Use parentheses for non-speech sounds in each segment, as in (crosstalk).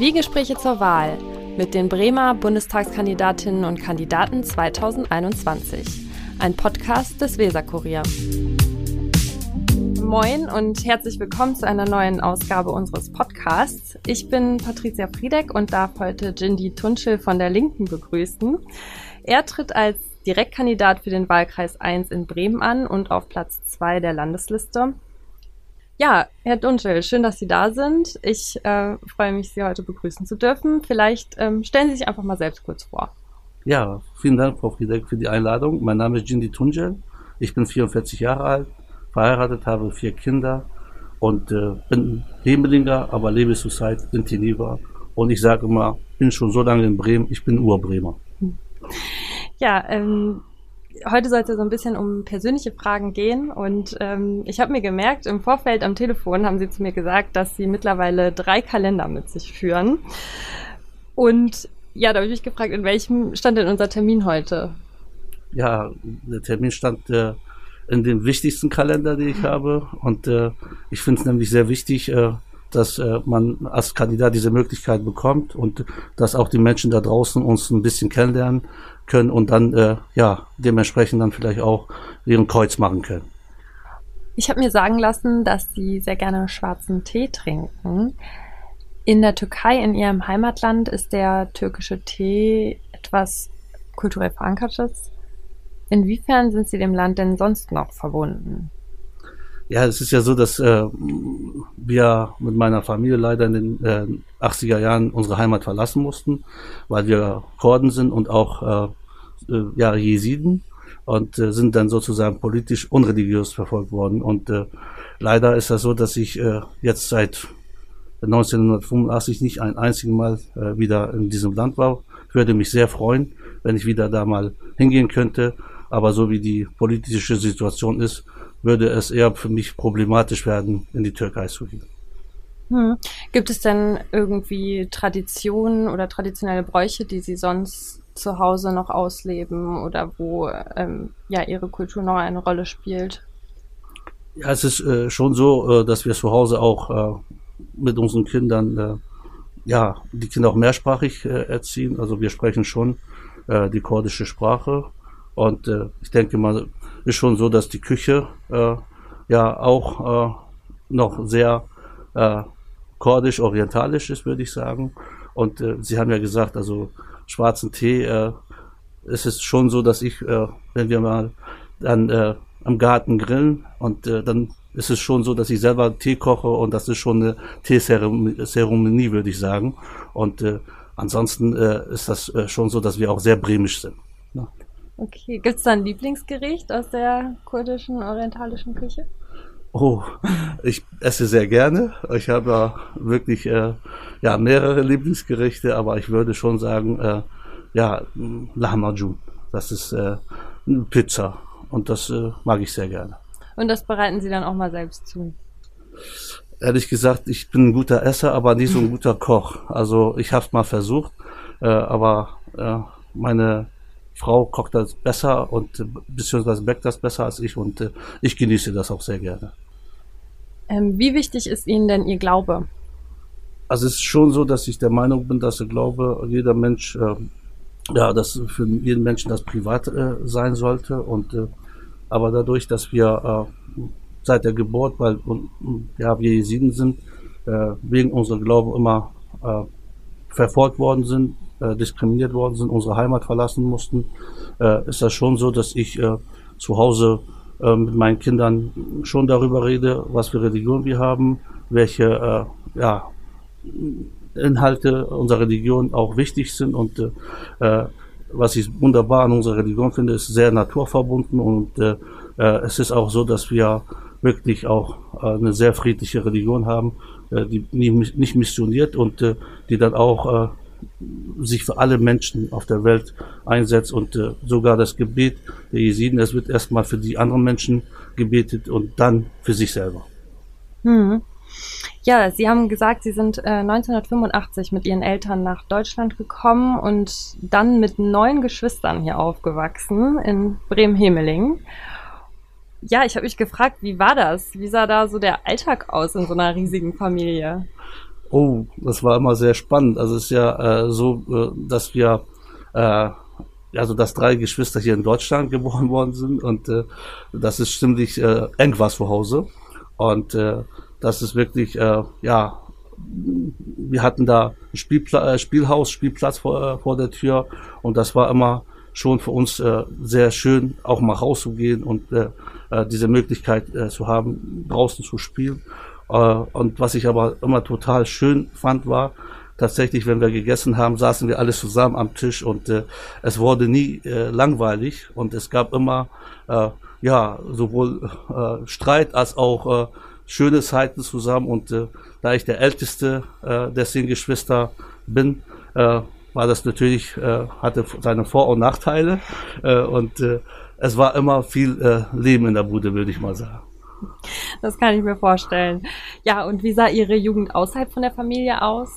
Zwiegespräche zur Wahl mit den Bremer Bundestagskandidatinnen und Kandidaten 2021. Ein Podcast des Weserkurier. Moin und herzlich willkommen zu einer neuen Ausgabe unseres Podcasts. Ich bin Patricia Friedeck und darf heute Jindy Tunschel von der Linken begrüßen. Er tritt als Direktkandidat für den Wahlkreis 1 in Bremen an und auf Platz 2 der Landesliste. Ja, Herr Dunschel, schön, dass Sie da sind. Ich äh, freue mich, Sie heute begrüßen zu dürfen. Vielleicht ähm, stellen Sie sich einfach mal selbst kurz vor. Ja, vielen Dank, Frau Friedeck, für die Einladung. Mein Name ist Jindy Tunjel. Ich bin 44 Jahre alt, verheiratet, habe vier Kinder und äh, bin Hemelinger, aber lebe zurzeit in Teneva. Und ich sage immer, bin schon so lange in Bremen, ich bin Urbremer. Ja, ähm, heute soll es ja so ein bisschen um persönliche Fragen gehen. Und ähm, ich habe mir gemerkt, im Vorfeld am Telefon haben sie zu mir gesagt, dass sie mittlerweile drei Kalender mit sich führen. Und ja, da habe ich mich gefragt, in welchem stand denn unser Termin heute? Ja, der Termin stand äh, in dem wichtigsten Kalender, den ich habe. Und äh, ich finde es nämlich sehr wichtig, äh, dass äh, man als Kandidat diese Möglichkeit bekommt und dass auch die Menschen da draußen uns ein bisschen kennenlernen können und dann äh, ja dementsprechend dann vielleicht auch ihren Kreuz machen können. Ich habe mir sagen lassen, dass Sie sehr gerne schwarzen Tee trinken. In der Türkei, in Ihrem Heimatland, ist der türkische Tee etwas kulturell verankertes. Inwiefern sind Sie dem Land denn sonst noch verbunden? Ja, es ist ja so, dass äh, wir mit meiner Familie leider in den äh, 80er Jahren unsere Heimat verlassen mussten, weil wir Kurden sind und auch äh, äh, ja, Jesiden und äh, sind dann sozusagen politisch unreligiös verfolgt worden. Und äh, leider ist das so, dass ich äh, jetzt seit 1985 nicht ein einziges Mal äh, wieder in diesem Land war. Ich würde mich sehr freuen, wenn ich wieder da mal hingehen könnte. Aber so wie die politische Situation ist, würde es eher für mich problematisch werden, in die Türkei zu gehen. Hm. Gibt es denn irgendwie Traditionen oder traditionelle Bräuche, die Sie sonst zu Hause noch ausleben oder wo ähm, ja ihre Kultur noch eine Rolle spielt? Ja, es ist äh, schon so, äh, dass wir zu Hause auch äh, mit unseren Kindern, äh, ja, die Kinder auch mehrsprachig äh, erziehen. Also wir sprechen schon äh, die kurdische Sprache. Und ich denke mal, ist schon so, dass die Küche ja auch noch sehr kurdisch-orientalisch ist, würde ich sagen. Und Sie haben ja gesagt, also schwarzen Tee äh, ist es schon so, dass ich, äh, wenn wir mal dann äh, am Garten grillen und äh, dann ist es schon so, dass ich selber Tee koche und das ist schon eine Teezeremonie, würde ich sagen. Und äh, ansonsten äh, ist das äh, schon so, dass wir auch sehr bremisch sind. Ne? Okay, gibt es da ein Lieblingsgericht aus der kurdischen, orientalischen Küche? Oh, ich esse sehr gerne. Ich habe ja wirklich äh, ja mehrere Lieblingsgerichte, aber ich würde schon sagen, äh, ja Lahmacun. Das ist äh, Pizza und das äh, mag ich sehr gerne. Und das bereiten Sie dann auch mal selbst zu? Ehrlich gesagt, ich bin ein guter Esser, aber nicht so ein guter (laughs) Koch. Also ich habe es mal versucht, äh, aber meine Frau kocht das besser und beziehungsweise backt das besser als ich und äh, ich genieße das auch sehr gerne. Ähm, wie wichtig ist Ihnen denn Ihr Glaube? Also es ist schon so, dass ich der Meinung bin, dass ich glaube, jeder Mensch, äh, ja, dass für jeden Menschen das privat äh, sein sollte und äh, aber dadurch, dass wir äh, seit der Geburt, weil ja, wir Jesiden sind, äh, wegen unserer Glauben immer verfolgt worden sind, äh, diskriminiert worden sind, unsere Heimat verlassen mussten, äh, ist das schon so, dass ich äh, zu Hause äh, mit meinen Kindern schon darüber rede, was für Religion wir haben, welche äh, ja, Inhalte unserer Religion auch wichtig sind und äh, was ich wunderbar an unserer Religion finde, ist sehr naturverbunden und äh, äh es ist auch so, dass wir wirklich auch äh, eine sehr friedliche Religion haben, äh, die nicht missioniert und äh, die dann auch äh, sich für alle Menschen auf der Welt einsetzt und äh, sogar das Gebet der Jesiden, es wird erstmal für die anderen Menschen gebetet und dann für sich selber. Hm. Ja, Sie haben gesagt, Sie sind äh, 1985 mit Ihren Eltern nach Deutschland gekommen und dann mit neun Geschwistern hier aufgewachsen in Bremen-Hemeling. ja, ich habe mich gefragt, wie war das? Wie sah da so der Alltag aus in so einer riesigen Familie? Oh, das war immer sehr spannend. Also es ist ja äh, so, äh, dass wir äh, also dass drei Geschwister hier in Deutschland geboren worden sind und äh, das ist ziemlich äh, eng war zu Hause. Und äh, das ist wirklich äh, ja wir hatten da ein Spielpla äh, Spielhaus Spielplatz vor, äh, vor der Tür. Und das war immer schon für uns äh, sehr schön auch mal rauszugehen und äh, äh, diese Möglichkeit äh, zu haben draußen zu spielen und was ich aber immer total schön fand war tatsächlich, wenn wir gegessen haben, saßen wir alle zusammen am Tisch und äh, es wurde nie äh, langweilig und es gab immer äh, ja sowohl äh, Streit als auch äh, schöne Zeiten zusammen und äh, da ich der älteste äh, der zehn Geschwister bin, äh, war das natürlich äh, hatte seine Vor- und Nachteile äh, und äh, es war immer viel äh, Leben in der Bude, würde ich mal sagen. (laughs) Das kann ich mir vorstellen. Ja, und wie sah Ihre Jugend außerhalb von der Familie aus?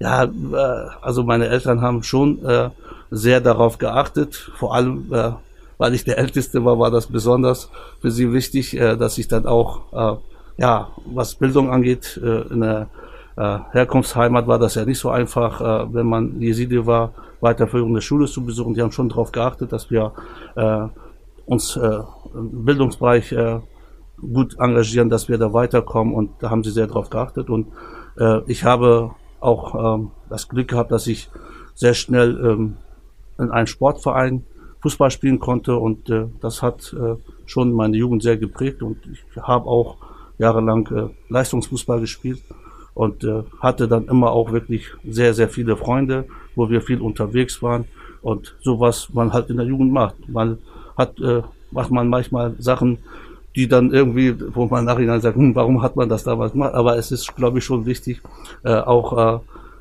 Ja, äh, also meine Eltern haben schon äh, sehr darauf geachtet. Vor allem, äh, weil ich der Älteste war, war das besonders für sie wichtig, dass ich dann auch, ja, was Bildung angeht, in der Herkunftsheimat war das ja nicht so einfach, wenn man Jesidi war, weiterführende Schule zu besuchen. Die haben schon darauf geachtet, dass wir uns im Bildungsbereich gut engagieren, dass wir da weiterkommen und da haben sie sehr darauf geachtet und äh, ich habe auch ähm, das Glück gehabt, dass ich sehr schnell ähm, in einem Sportverein Fußball spielen konnte und äh, das hat äh, schon meine Jugend sehr geprägt und ich habe auch jahrelang äh, Leistungsfußball gespielt und äh, hatte dann immer auch wirklich sehr, sehr viele Freunde, wo wir viel unterwegs waren und so was man halt in der Jugend macht. Man hat, äh, macht man manchmal Sachen, die dann irgendwie, wo man nachher sagt, hm, warum hat man das damals gemacht? Aber es ist, glaube ich, schon wichtig, äh, auch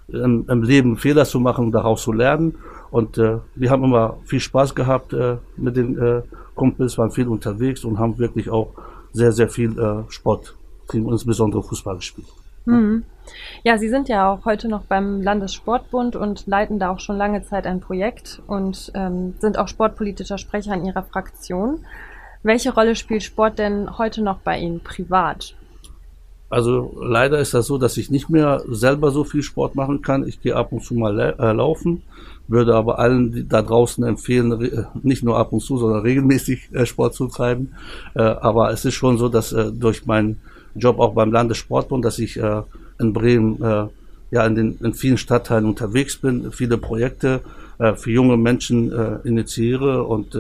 äh, im, im, Leben Fehler zu machen und daraus zu lernen. Und äh, wir haben immer viel Spaß gehabt äh, mit den äh, Kumpels, waren viel unterwegs und haben wirklich auch sehr, sehr viel äh, Sport, insbesondere Fußball gespielt. Mhm. Ja, Sie sind ja auch heute noch beim Landessportbund und leiten da auch schon lange Zeit ein Projekt und ähm, sind auch sportpolitischer Sprecher in Ihrer Fraktion. Welche Rolle spielt Sport denn heute noch bei Ihnen privat? Also leider ist das so, dass ich nicht mehr selber so viel Sport machen kann. Ich gehe ab und zu mal äh, laufen, würde aber allen da draußen empfehlen, nicht nur ab und zu, sondern regelmäßig äh, Sport zu treiben. Äh, aber es ist schon so, dass äh, durch meinen Job auch beim Landessportbund, dass ich äh, in Bremen äh, ja in den in vielen Stadtteilen unterwegs bin, viele Projekte für junge Menschen initiiere und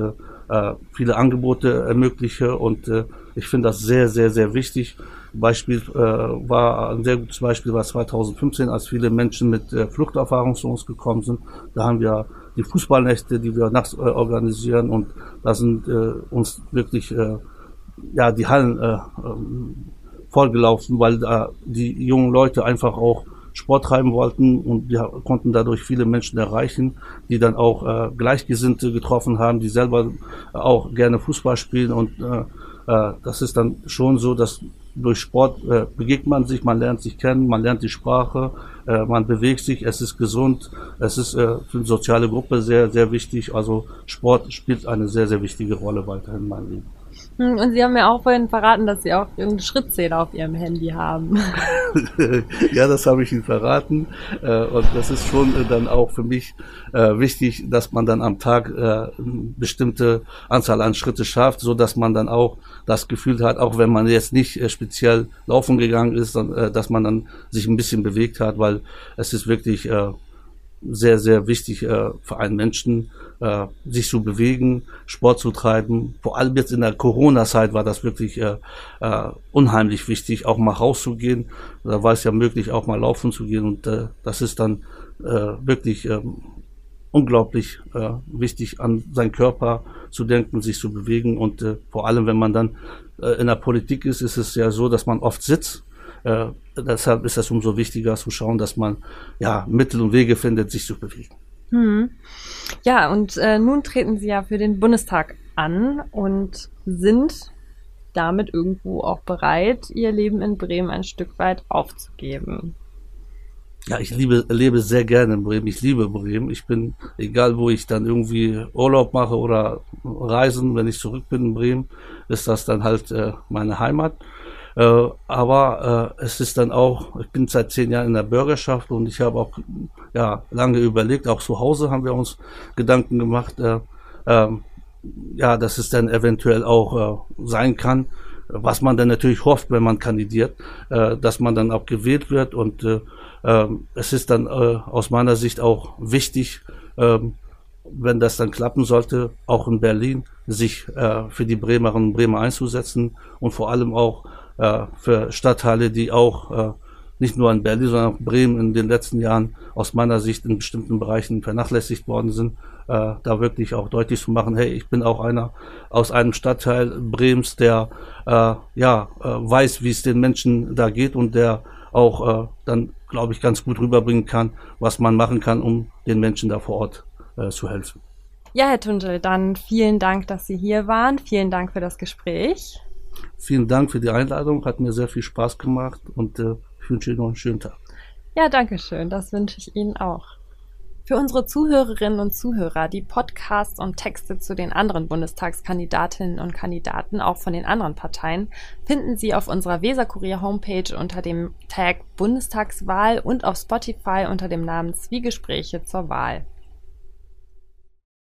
äh, viele Angebote ermögliche und äh, ich finde das sehr, sehr, sehr wichtig. Beispiel äh, war ein sehr gutes Beispiel war 2015, als viele Menschen mit äh, Fluchterfahrung zu uns gekommen sind. Da haben wir die Fußballnächte, die wir nachts äh, organisieren und da sind äh, uns wirklich äh, ja die Hallen äh, ähm, vollgelaufen, weil da die jungen Leute einfach auch Sport treiben wollten und wir konnten dadurch viele Menschen erreichen, die dann auch äh, Gleichgesinnte getroffen haben, die selber auch gerne Fußball spielen und äh, äh, das ist dann schon so, dass durch Sport äh, begegnet man sich, man lernt sich kennen, man lernt die Sprache, äh, man bewegt sich, es ist gesund, es ist äh, für eine soziale Gruppe sehr, sehr wichtig. Also Sport spielt eine sehr, sehr wichtige Rolle weiterhin in meinem Leben. Hm, und Sie haben mir auch vorhin verraten, dass Sie auch einen Schrittzähler auf Ihrem Handy haben. (laughs) ja, das habe ich Ihnen verraten. Äh, und das ist schon äh, dann auch für mich äh, wichtig, dass man dann am Tag eine bestimmte Anzahl an Schritte schafft, so dass man dann auch das Gefühl hat, auch wenn man jetzt nicht speziell laufen gegangen ist, dass man dann sich ein bisschen bewegt hat, weil es ist wirklich sehr, sehr wichtig äh, für einen Menschen, äh, sich zu bewegen, Sport zu treiben. Vor allem jetzt in der Corona-Zeit war das wirklich äh, äh, unheimlich wichtig, auch mal rauszugehen. Da war es ja möglich, auch mal laufen zu gehen. Und äh, das ist dann äh, wirklich äh, unglaublich äh, wichtig, an seinen Körper zu denken, sich zu bewegen. Und äh, vor allem, wenn man dann äh, in der Politik ist, ist es ja so, dass man oft sitzt äh, deshalb ist es umso wichtiger zu schauen, dass man ja Mittel und Wege findet, sich zu bewegen. Hm. Ja, und äh, nun treten Sie ja für den Bundestag an und sind damit irgendwo auch bereit, Ihr Leben in Bremen ein Stück weit aufzugeben. ja, ich liebe, lebe sehr gerne in Bremen. Ich liebe Bremen. Ich bin, egal wo ich dann irgendwie Urlaub mache oder reisen, wenn ich zurück bin in Bremen, ist das dann halt äh, meine Heimat. Äh, aber äh, es ist dann auch, ich bin seit zehn Jahren in der Bürgerschaft und ich habe auch ja lange überlegt, auch zu Hause haben wir uns Gedanken gemacht, äh, äh, ja, dass es dann eventuell auch äh, sein kann, was man dann natürlich hofft, wenn man kandidiert, äh, dass man dann auch gewählt wird und äh, ähm, es ist dann äh, aus meiner Sicht auch wichtig, ähm, wenn das dann klappen sollte, auch in Berlin sich äh, für die Bremerinnen und Bremer einzusetzen und vor allem auch äh, für Stadtteile, die auch äh, nicht nur in Berlin, sondern auch Bremen in den letzten Jahren aus meiner Sicht in bestimmten Bereichen vernachlässigt worden sind, äh, da wirklich auch deutlich zu machen, hey, ich bin auch einer aus einem Stadtteil Bremens, der äh, ja äh, weiß, wie es den Menschen da geht und der auch äh, dann, glaube ich, ganz gut rüberbringen kann, was man machen kann, um den Menschen da vor Ort äh, zu helfen. Ja, Herr Tundel, dann vielen Dank, dass Sie hier waren. Vielen Dank für das Gespräch. Vielen Dank für die Einladung, hat mir sehr viel Spaß gemacht und äh, ich wünsche Ihnen noch einen schönen Tag. Ja, danke schön, das wünsche ich Ihnen auch. Für unsere Zuhörerinnen und Zuhörer, die Podcasts und Texte zu den anderen Bundestagskandidatinnen und Kandidaten, auch von den anderen Parteien, finden Sie auf unserer Weserkurier Homepage unter dem Tag Bundestagswahl und auf Spotify unter dem Namen Zwiegespräche zur Wahl.